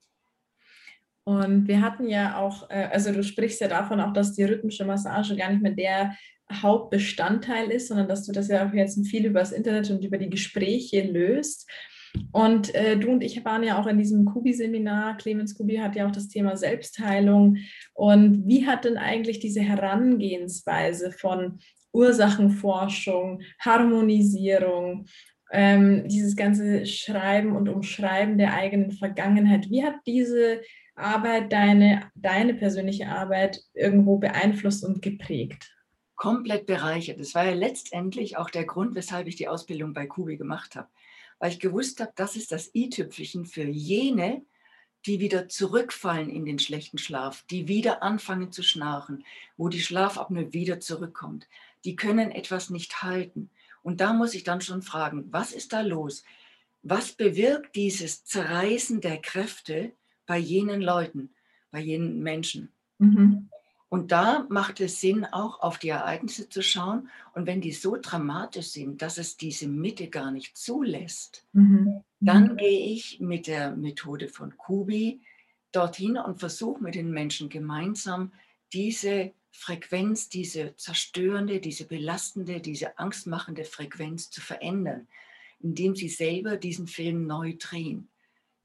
Und wir hatten ja auch, äh, also du sprichst ja davon auch, dass die rhythmische Massage gar nicht mehr der Hauptbestandteil ist, sondern dass du das ja auch jetzt viel über das Internet und über die Gespräche löst. Und äh, du und ich waren ja auch in diesem Kubi-Seminar. Clemens Kubi hat ja auch das Thema Selbstheilung. Und wie hat denn eigentlich diese Herangehensweise von Ursachenforschung, Harmonisierung, ähm, dieses ganze Schreiben und Umschreiben der eigenen Vergangenheit, wie hat diese Arbeit deine, deine persönliche Arbeit irgendwo beeinflusst und geprägt? Komplett bereichert. Das war ja letztendlich auch der Grund, weshalb ich die Ausbildung bei Kubi gemacht habe weil ich gewusst habe, das ist das i-Tüpfelchen für jene, die wieder zurückfallen in den schlechten Schlaf, die wieder anfangen zu schnarchen, wo die Schlafapnoe wieder zurückkommt. Die können etwas nicht halten. Und da muss ich dann schon fragen, was ist da los? Was bewirkt dieses Zerreißen der Kräfte bei jenen Leuten, bei jenen Menschen? Mhm. Und da macht es Sinn, auch auf die Ereignisse zu schauen. Und wenn die so dramatisch sind, dass es diese Mitte gar nicht zulässt, mhm. dann mhm. gehe ich mit der Methode von Kubi dorthin und versuche mit den Menschen gemeinsam diese Frequenz, diese zerstörende, diese belastende, diese angstmachende Frequenz zu verändern, indem sie selber diesen Film neu drehen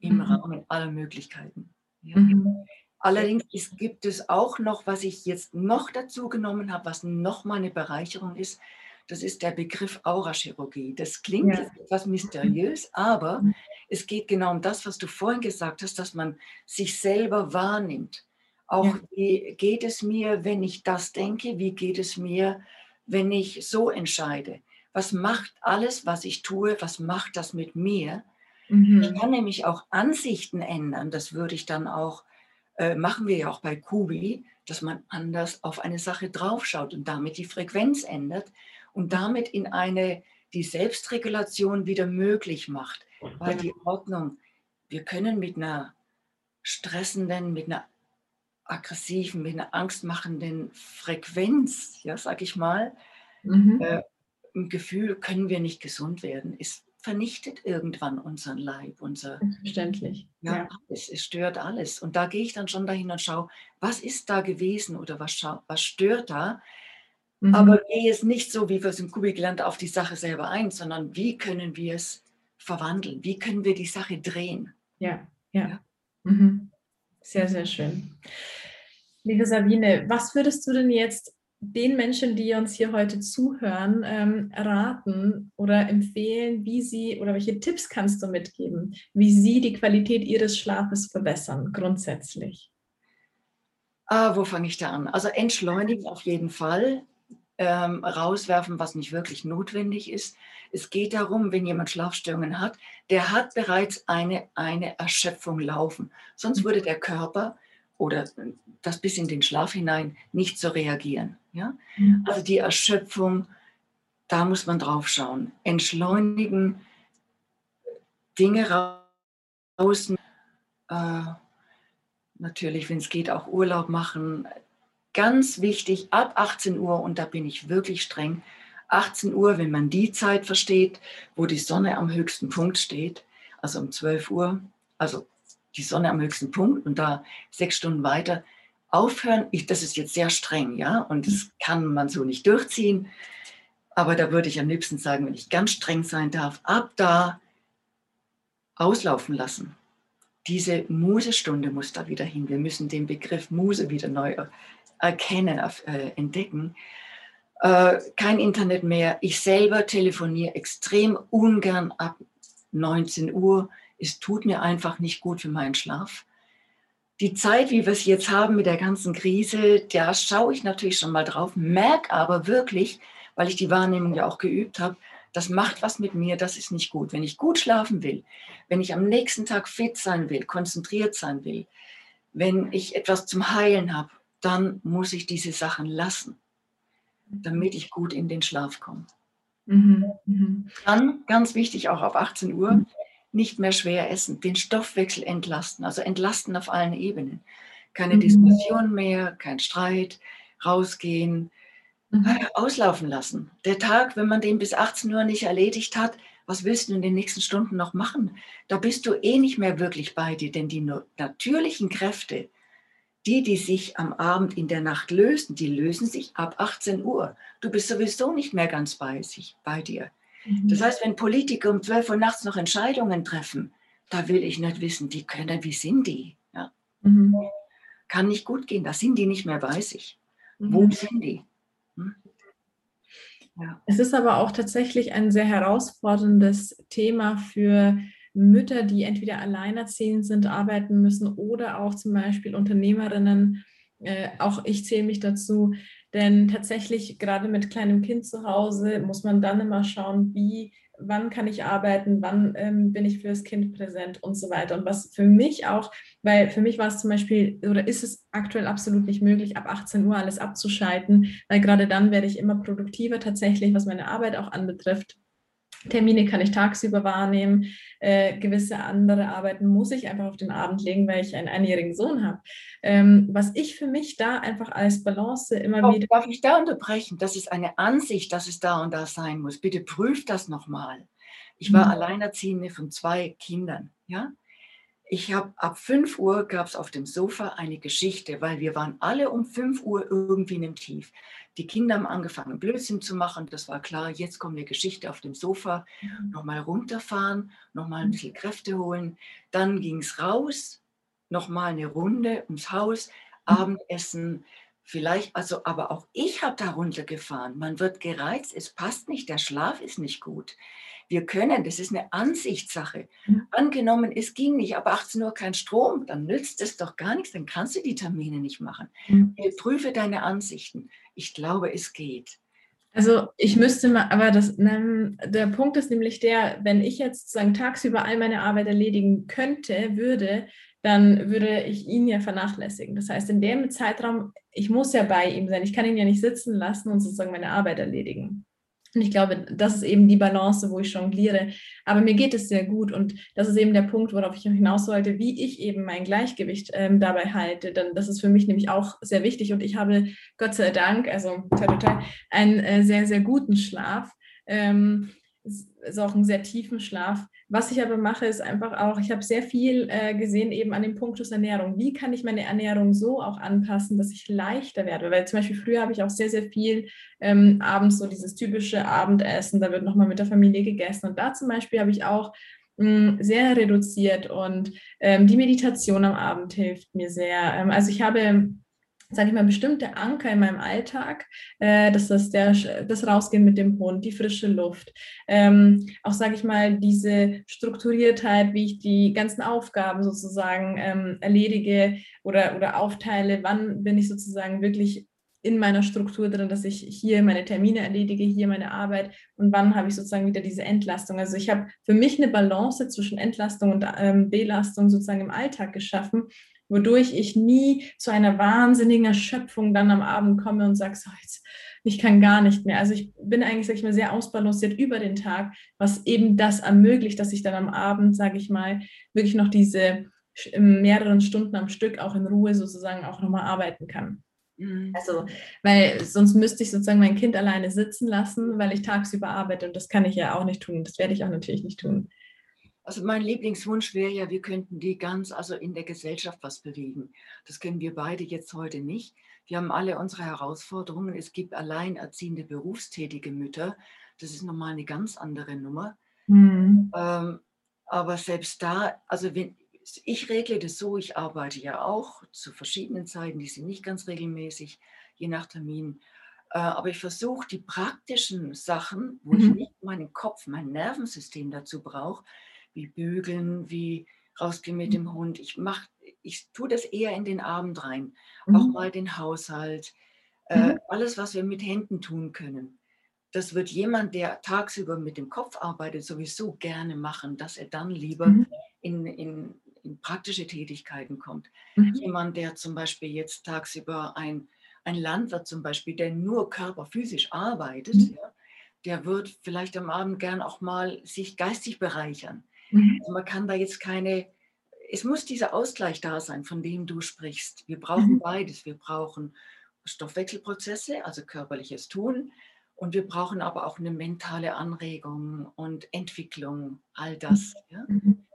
im mhm. Rahmen aller Möglichkeiten. Ja. Mhm. Allerdings ist, gibt es auch noch, was ich jetzt noch dazu genommen habe, was nochmal eine Bereicherung ist. Das ist der Begriff Aurachirurgie. Das klingt ja. etwas mysteriös, aber mhm. es geht genau um das, was du vorhin gesagt hast, dass man sich selber wahrnimmt. Auch ja. wie geht es mir, wenn ich das denke? Wie geht es mir, wenn ich so entscheide? Was macht alles, was ich tue, was macht das mit mir? Mhm. Ich kann nämlich auch Ansichten ändern. Das würde ich dann auch äh, machen wir ja auch bei Kubi, dass man anders auf eine Sache draufschaut und damit die Frequenz ändert und damit in eine die Selbstregulation wieder möglich macht, weil die Ordnung, wir können mit einer stressenden, mit einer aggressiven, mit einer angstmachenden Frequenz, ja, sag ich mal, mhm. äh, im Gefühl können wir nicht gesund werden, ist vernichtet irgendwann unseren Leib, unser. Verständlich. Ja, ja. Es, es, stört alles. Und da gehe ich dann schon dahin und schaue, was ist da gewesen oder was, was stört da? Mhm. Aber gehe es nicht so, wie wir es im Kubik gelernt auf die Sache selber ein, sondern wie können wir es verwandeln? Wie können wir die Sache drehen? Ja, ja. ja. Mhm. Sehr, sehr schön. Liebe Sabine, was würdest du denn jetzt den Menschen, die uns hier heute zuhören, ähm, raten oder empfehlen, wie sie oder welche Tipps kannst du mitgeben, wie sie die Qualität ihres Schlafes verbessern, grundsätzlich? Ah, wo fange ich da an? Also entschleunigen auf jeden Fall, ähm, rauswerfen, was nicht wirklich notwendig ist. Es geht darum, wenn jemand Schlafstörungen hat, der hat bereits eine, eine Erschöpfung laufen. Sonst würde der Körper oder das bis in den Schlaf hinein nicht so reagieren. Ja? Mhm. Also die Erschöpfung, da muss man drauf schauen. Entschleunigen, Dinge raus, äh, natürlich, wenn es geht, auch Urlaub machen. Ganz wichtig, ab 18 Uhr, und da bin ich wirklich streng, 18 Uhr, wenn man die Zeit versteht, wo die Sonne am höchsten Punkt steht, also um 12 Uhr, also die Sonne am höchsten Punkt und da sechs Stunden weiter aufhören. Ich, das ist jetzt sehr streng, ja, und das kann man so nicht durchziehen. Aber da würde ich am liebsten sagen, wenn ich ganz streng sein darf, ab da auslaufen lassen. Diese Musestunde muss da wieder hin. Wir müssen den Begriff Muse wieder neu erkennen, äh, entdecken. Äh, kein Internet mehr. Ich selber telefoniere extrem ungern ab 19 Uhr es tut mir einfach nicht gut für meinen Schlaf. Die Zeit, wie wir es jetzt haben mit der ganzen Krise, da schaue ich natürlich schon mal drauf, merke aber wirklich, weil ich die Wahrnehmung ja auch geübt habe, das macht was mit mir, das ist nicht gut. Wenn ich gut schlafen will, wenn ich am nächsten Tag fit sein will, konzentriert sein will, wenn ich etwas zum Heilen habe, dann muss ich diese Sachen lassen, damit ich gut in den Schlaf komme. Mhm. Mhm. Dann, ganz wichtig, auch auf 18 Uhr, nicht mehr schwer essen, den Stoffwechsel entlasten, also entlasten auf allen Ebenen. Keine mhm. Diskussion mehr, kein Streit, rausgehen, mhm. Äh, auslaufen lassen. Der Tag, wenn man den bis 18 Uhr nicht erledigt hat, was willst du in den nächsten Stunden noch machen? Da bist du eh nicht mehr wirklich bei dir, denn die natürlichen Kräfte, die, die sich am Abend in der Nacht lösen, die lösen sich ab 18 Uhr. Du bist sowieso nicht mehr ganz bei, sich, bei dir. Das mhm. heißt, wenn Politiker um 12 Uhr nachts noch Entscheidungen treffen, da will ich nicht wissen, die können, wie sind die? Ja. Mhm. Kann nicht gut gehen, da sind die nicht mehr bei sich. Mhm. Wo sind die? Hm? Ja. Es ist aber auch tatsächlich ein sehr herausforderndes Thema für Mütter, die entweder alleinerziehend sind, arbeiten müssen oder auch zum Beispiel Unternehmerinnen. Äh, auch ich zähle mich dazu, denn tatsächlich, gerade mit kleinem Kind zu Hause, muss man dann immer schauen, wie, wann kann ich arbeiten, wann ähm, bin ich für das Kind präsent und so weiter. Und was für mich auch, weil für mich war es zum Beispiel, oder ist es aktuell absolut nicht möglich, ab 18 Uhr alles abzuschalten, weil gerade dann werde ich immer produktiver tatsächlich, was meine Arbeit auch anbetrifft. Termine kann ich tagsüber wahrnehmen, äh, gewisse andere Arbeiten muss ich einfach auf den Abend legen, weil ich einen einjährigen Sohn habe. Ähm, was ich für mich da einfach als Balance immer oh, wieder. Darf ich da unterbrechen? Das ist eine Ansicht, dass es da und da sein muss. Bitte prüft das nochmal. Ich war mhm. Alleinerziehende von zwei Kindern, ja. Ich habe ab 5 Uhr gab es auf dem Sofa eine Geschichte, weil wir waren alle um 5 Uhr irgendwie in dem Tief. Die Kinder haben angefangen, Blödsinn zu machen. Das war klar, jetzt kommt eine Geschichte auf dem Sofa. Mhm. Nochmal runterfahren, nochmal ein mhm. bisschen Kräfte holen. Dann ging es raus, nochmal eine Runde ums Haus, mhm. Abendessen. Vielleicht, also, aber auch ich habe da runtergefahren. Man wird gereizt, es passt nicht, der Schlaf ist nicht gut. Wir können, das ist eine Ansichtssache. Mhm. Angenommen, es ging nicht, ab 18 Uhr kein Strom, dann nützt es doch gar nichts, dann kannst du die Termine nicht machen. Mhm. Prüfe deine Ansichten. Ich glaube, es geht. Also ich müsste mal, aber das, der Punkt ist nämlich der, wenn ich jetzt sozusagen tagsüber all meine Arbeit erledigen könnte, würde, dann würde ich ihn ja vernachlässigen. Das heißt, in dem Zeitraum, ich muss ja bei ihm sein. Ich kann ihn ja nicht sitzen lassen und sozusagen meine Arbeit erledigen. Und ich glaube, das ist eben die Balance, wo ich jongliere. Aber mir geht es sehr gut und das ist eben der Punkt, worauf ich hinaus wollte, wie ich eben mein Gleichgewicht ähm, dabei halte. Denn das ist für mich nämlich auch sehr wichtig und ich habe Gott sei Dank, also einen äh, sehr, sehr guten Schlaf. Ähm, ist auch einen sehr tiefen Schlaf. Was ich aber mache, ist einfach auch, ich habe sehr viel äh, gesehen eben an dem Punkt des Ernährung. Wie kann ich meine Ernährung so auch anpassen, dass ich leichter werde? Weil zum Beispiel früher habe ich auch sehr, sehr viel ähm, abends so dieses typische Abendessen, da wird nochmal mit der Familie gegessen. Und da zum Beispiel habe ich auch hm, sehr reduziert und ähm, die Meditation am Abend hilft mir sehr. Ähm, also ich habe sage ich mal, bestimmte Anker in meinem Alltag. Äh, das ist der, das Rausgehen mit dem Hund, die frische Luft. Ähm, auch, sage ich mal, diese Strukturiertheit, wie ich die ganzen Aufgaben sozusagen ähm, erledige oder, oder aufteile. Wann bin ich sozusagen wirklich in meiner Struktur drin, dass ich hier meine Termine erledige, hier meine Arbeit und wann habe ich sozusagen wieder diese Entlastung. Also ich habe für mich eine Balance zwischen Entlastung und ähm, Belastung sozusagen im Alltag geschaffen, wodurch ich nie zu einer wahnsinnigen Erschöpfung dann am Abend komme und sage, so, jetzt, ich kann gar nicht mehr. Also ich bin eigentlich, sag ich mal, sehr ausbalanciert über den Tag, was eben das ermöglicht, dass ich dann am Abend, sage ich mal, wirklich noch diese mehreren Stunden am Stück auch in Ruhe sozusagen auch nochmal arbeiten kann. Mhm. Also, weil sonst müsste ich sozusagen mein Kind alleine sitzen lassen, weil ich tagsüber arbeite und das kann ich ja auch nicht tun. Das werde ich auch natürlich nicht tun. Also mein Lieblingswunsch wäre ja, wir könnten die ganz, also in der Gesellschaft was bewegen. Das können wir beide jetzt heute nicht. Wir haben alle unsere Herausforderungen. Es gibt alleinerziehende berufstätige Mütter. Das ist nochmal eine ganz andere Nummer. Mhm. Ähm, aber selbst da, also wenn, ich regle das so, ich arbeite ja auch zu verschiedenen Zeiten, die sind nicht ganz regelmäßig, je nach Termin. Äh, aber ich versuche die praktischen Sachen, wo mhm. ich nicht meinen Kopf, mein Nervensystem dazu brauche, wie bügeln, wie rausgehen mit dem Hund. Ich mache, ich tue das eher in den Abend rein. Mhm. Auch mal den Haushalt, äh, mhm. alles, was wir mit Händen tun können. Das wird jemand, der tagsüber mit dem Kopf arbeitet, sowieso gerne machen, dass er dann lieber mhm. in, in, in, praktische Tätigkeiten kommt. Mhm. Jemand, der zum Beispiel jetzt tagsüber ein, ein Landwirt zum Beispiel, der nur körperphysisch arbeitet, mhm. ja, der wird vielleicht am Abend gern auch mal sich geistig bereichern. Mhm. Also man kann da jetzt keine, es muss dieser Ausgleich da sein, von dem du sprichst. Wir brauchen mhm. beides. Wir brauchen Stoffwechselprozesse, also körperliches Tun. Und wir brauchen aber auch eine mentale Anregung und Entwicklung, all das. Ja? Mhm.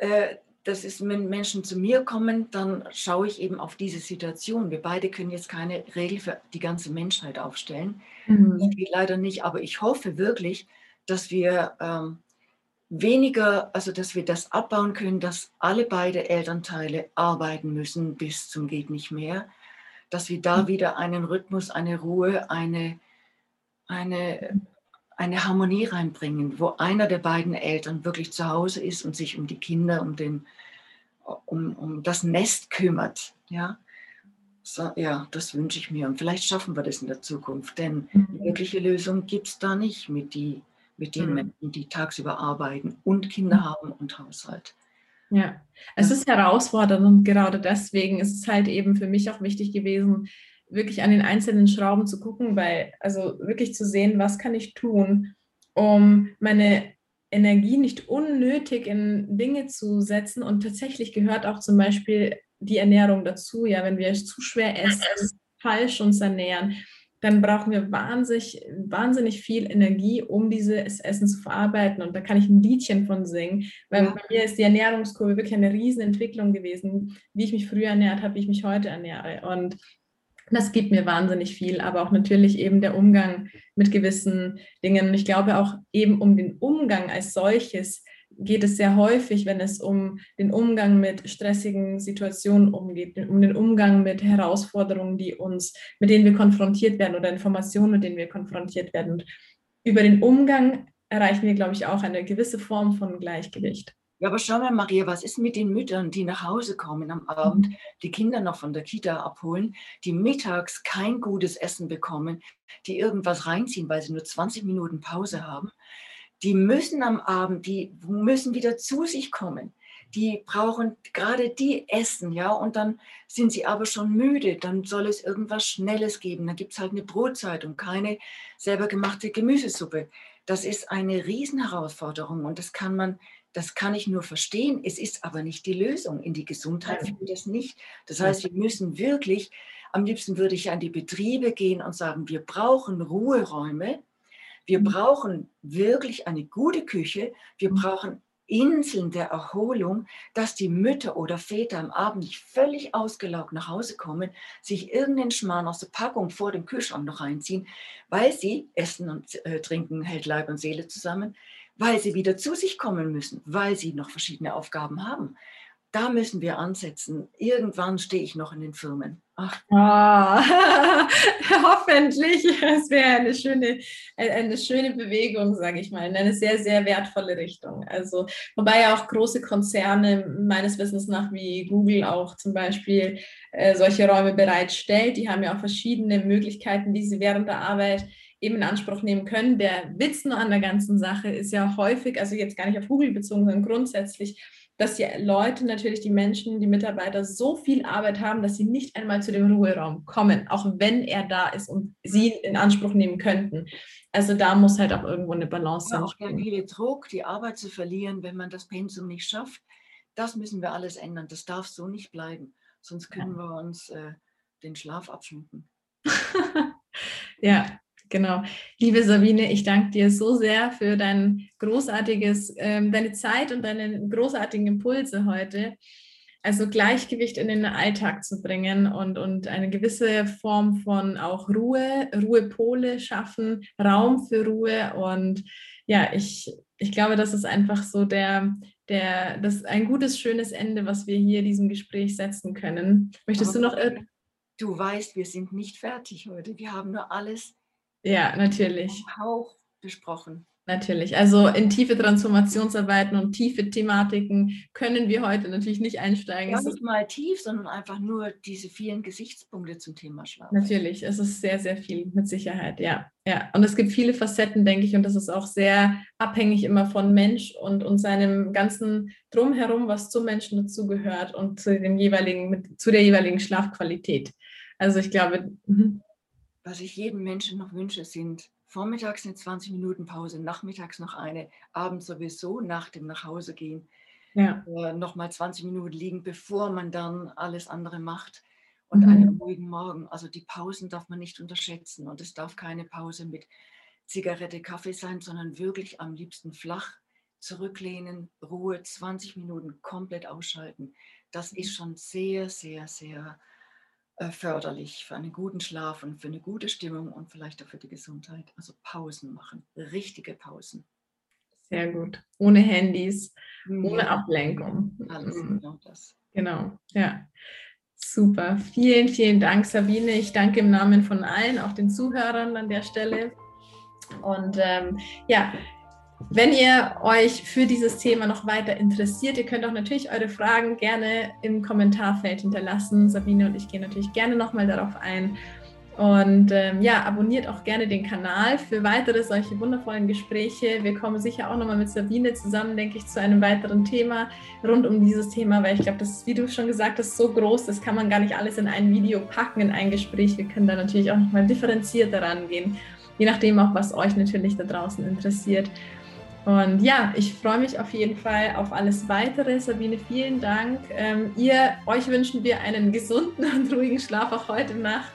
Äh, das ist, wenn Menschen zu mir kommen, dann schaue ich eben auf diese Situation. Wir beide können jetzt keine Regel für die ganze Menschheit aufstellen. Mhm. Das geht leider nicht, aber ich hoffe wirklich, dass wir ähm, weniger, also dass wir das abbauen können, dass alle beide Elternteile arbeiten müssen bis zum geht nicht mehr, dass wir da mhm. wieder einen Rhythmus, eine Ruhe, eine, eine, eine Harmonie reinbringen, wo einer der beiden Eltern wirklich zu Hause ist und sich um die Kinder, um, den, um, um das Nest kümmert. Ja? So, ja, das wünsche ich mir. Und vielleicht schaffen wir das in der Zukunft, denn eine mhm. wirkliche Lösung gibt es da nicht mit die mit den mhm. Menschen, die tagsüber arbeiten und Kinder mhm. haben und Haushalt. Ja, es ist herausfordernd und gerade deswegen ist es halt eben für mich auch wichtig gewesen, wirklich an den einzelnen Schrauben zu gucken, weil, also wirklich zu sehen, was kann ich tun, um meine Energie nicht unnötig in Dinge zu setzen. Und tatsächlich gehört auch zum Beispiel die Ernährung dazu. Ja, wenn wir zu schwer essen, falsch uns ernähren, dann brauchen wir wahnsinnig, wahnsinnig viel Energie, um dieses Essen zu verarbeiten. Und da kann ich ein Liedchen von singen, weil ja. bei mir ist die Ernährungskurve wirklich eine Riesenentwicklung gewesen, wie ich mich früher ernährt habe, wie ich mich heute ernähre. Und das gibt mir wahnsinnig viel, aber auch natürlich eben der Umgang mit gewissen Dingen. Und ich glaube auch eben um den Umgang als solches geht es sehr häufig, wenn es um den Umgang mit stressigen Situationen umgeht, um den Umgang mit Herausforderungen, die uns, mit denen wir konfrontiert werden oder Informationen, mit denen wir konfrontiert werden. Und über den Umgang erreichen wir, glaube ich, auch eine gewisse Form von Gleichgewicht. Ja, aber schau mal, Maria, was ist mit den Müttern, die nach Hause kommen am Abend, mhm. die Kinder noch von der Kita abholen, die mittags kein gutes Essen bekommen, die irgendwas reinziehen, weil sie nur 20 Minuten Pause haben? Die müssen am Abend, die müssen wieder zu sich kommen. Die brauchen gerade die essen, ja, und dann sind sie aber schon müde. Dann soll es irgendwas Schnelles geben. Dann gibt es halt eine Brotzeit und keine selber gemachte Gemüsesuppe. Das ist eine Riesenherausforderung und das kann man, das kann ich nur verstehen. Es ist aber nicht die Lösung. In die Gesundheit führt das nicht. Das heißt, wir müssen wirklich, am liebsten würde ich an die Betriebe gehen und sagen, wir brauchen Ruheräume, wir mhm. brauchen wirklich eine gute Küche. Wir mhm. brauchen Inseln der Erholung, dass die Mütter oder Väter am Abend nicht völlig ausgelaugt nach Hause kommen, sich irgendeinen Schmarrn aus der Packung vor dem Kühlschrank noch reinziehen, weil sie essen und äh, trinken, hält Leib und Seele zusammen, weil sie wieder zu sich kommen müssen, weil sie noch verschiedene Aufgaben haben. Da müssen wir ansetzen. Irgendwann stehe ich noch in den Firmen. Ach. Oh, hoffentlich. Es wäre eine schöne, eine schöne Bewegung, sage ich mal, in eine sehr, sehr wertvolle Richtung. Also, wobei ja auch große Konzerne meines Wissens nach wie Google auch zum Beispiel äh, solche Räume bereitstellt. Die haben ja auch verschiedene Möglichkeiten, die sie während der Arbeit eben in Anspruch nehmen können. Der Witz nur an der ganzen Sache ist ja häufig, also jetzt gar nicht auf Google bezogen, sondern grundsätzlich, dass die Leute natürlich, die Menschen, die Mitarbeiter so viel Arbeit haben, dass sie nicht einmal zu dem Ruheraum kommen, auch wenn er da ist und sie in Anspruch nehmen könnten. Also da muss halt auch irgendwo eine Balance sein. Auch der viele Druck, die Arbeit zu verlieren, wenn man das Pensum nicht schafft, das müssen wir alles ändern. Das darf so nicht bleiben, sonst können ja. wir uns äh, den Schlaf abschminken. ja, Genau. Liebe Sabine, ich danke dir so sehr für dein großartiges, ähm, deine Zeit und deine großartigen Impulse heute. Also Gleichgewicht in den Alltag zu bringen und, und eine gewisse Form von auch Ruhe, Ruhepole schaffen, Raum für Ruhe. Und ja, ich, ich glaube, das ist einfach so der, der, das ein gutes, schönes Ende, was wir hier diesem Gespräch setzen können. Möchtest Aber du noch. Du weißt, wir sind nicht fertig heute. Wir haben nur alles ja, natürlich. Hauch besprochen. Natürlich. Also in tiefe Transformationsarbeiten und tiefe Thematiken können wir heute natürlich nicht einsteigen. Gar nicht mal tief, sondern einfach nur diese vielen Gesichtspunkte zum Thema Schlaf. Natürlich, es ist sehr, sehr viel, mit Sicherheit, ja. ja. Und es gibt viele Facetten, denke ich, und das ist auch sehr abhängig immer von Mensch und, und seinem ganzen Drumherum, was zum Menschen dazugehört und zu, dem jeweiligen, mit, zu der jeweiligen Schlafqualität. Also ich glaube, mh. Was ich jedem Menschen noch wünsche, sind vormittags eine 20 Minuten Pause, nachmittags noch eine, abends sowieso nach dem Nachhausegehen ja. äh, nochmal 20 Minuten liegen, bevor man dann alles andere macht und mhm. einen ruhigen Morgen. Also die Pausen darf man nicht unterschätzen und es darf keine Pause mit Zigarette, Kaffee sein, sondern wirklich am liebsten flach zurücklehnen, Ruhe, 20 Minuten komplett ausschalten. Das ist schon sehr, sehr, sehr förderlich für einen guten Schlaf und für eine gute Stimmung und vielleicht auch für die Gesundheit. Also Pausen machen, richtige Pausen. Sehr gut. Ohne Handys, ohne Ablenkung. Alles mhm. genau das. Genau, ja. Super. Vielen, vielen Dank, Sabine. Ich danke im Namen von allen, auch den Zuhörern an der Stelle. Und ähm, ja, wenn ihr euch für dieses Thema noch weiter interessiert, ihr könnt auch natürlich eure Fragen gerne im Kommentarfeld hinterlassen. Sabine und ich gehen natürlich gerne nochmal darauf ein. Und ähm, ja, abonniert auch gerne den Kanal für weitere solche wundervollen Gespräche. Wir kommen sicher auch nochmal mit Sabine zusammen, denke ich, zu einem weiteren Thema rund um dieses Thema, weil ich glaube, das ist, wie du schon gesagt hast, so groß, das kann man gar nicht alles in ein Video packen, in ein Gespräch. Wir können da natürlich auch nochmal differenzierter rangehen, je nachdem auch, was euch natürlich da draußen interessiert. Und ja, ich freue mich auf jeden Fall auf alles weitere. Sabine, vielen Dank. Ähm, ihr, euch wünschen wir einen gesunden und ruhigen Schlaf auch heute Nacht.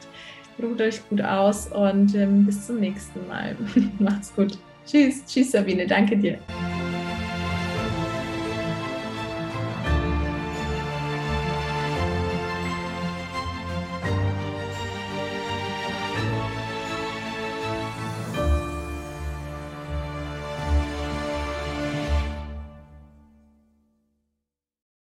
Ruht euch gut aus und ähm, bis zum nächsten Mal. Macht's gut. Tschüss, tschüss Sabine, danke dir.